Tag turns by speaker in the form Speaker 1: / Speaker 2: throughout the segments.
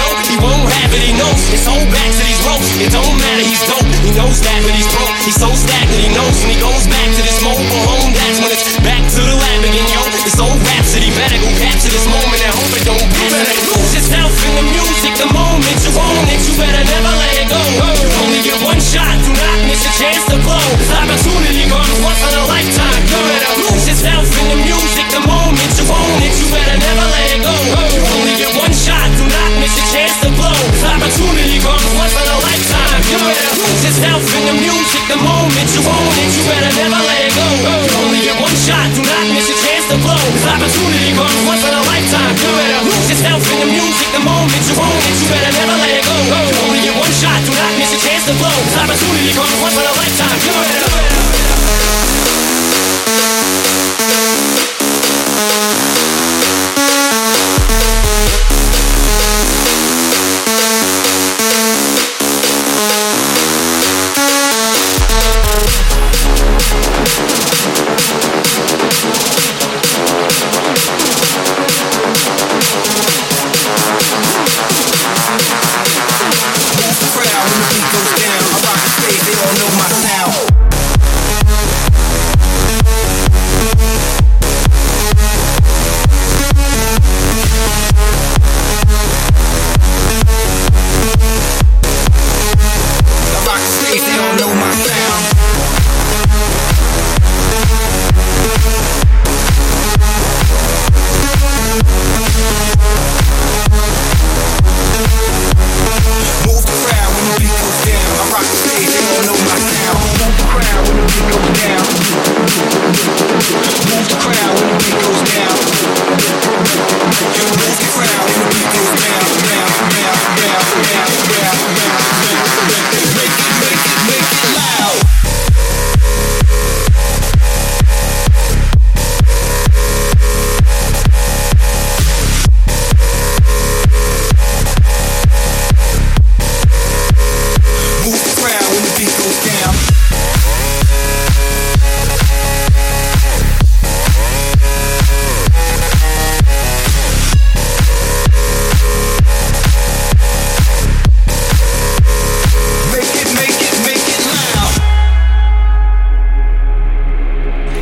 Speaker 1: Is he won't have it. He knows his whole back to these ropes. It don't matter. He's dope. He knows that, but he's broke. He's so stagnant. He knows when he goes back to this mobile home. That's when it's back to the lab again, yo. This old rhapsody better go capture this moment and hope it don't be. Better lose yourself in the music. The moment you own it, you better never let it go. You only get one shot. Do not miss a chance better never let it go. You only get one shot. Do not miss a chance to blow. This opportunity comes once in a lifetime. You better lose yourself in the music. The moment you own it, you better never let it go. You only get one shot. Do not miss a chance to blow. This opportunity comes once in a lifetime. You better.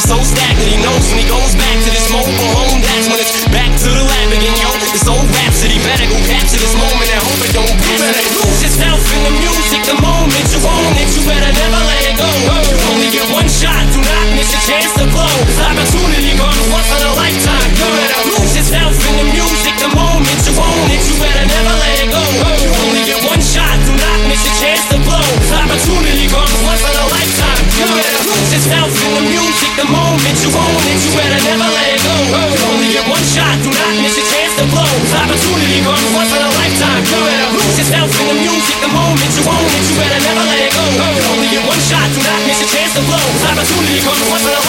Speaker 1: so stacked The you own it, you better never let it go. You only get one shot. Do not miss a chance to blow. Opportunity comes once in a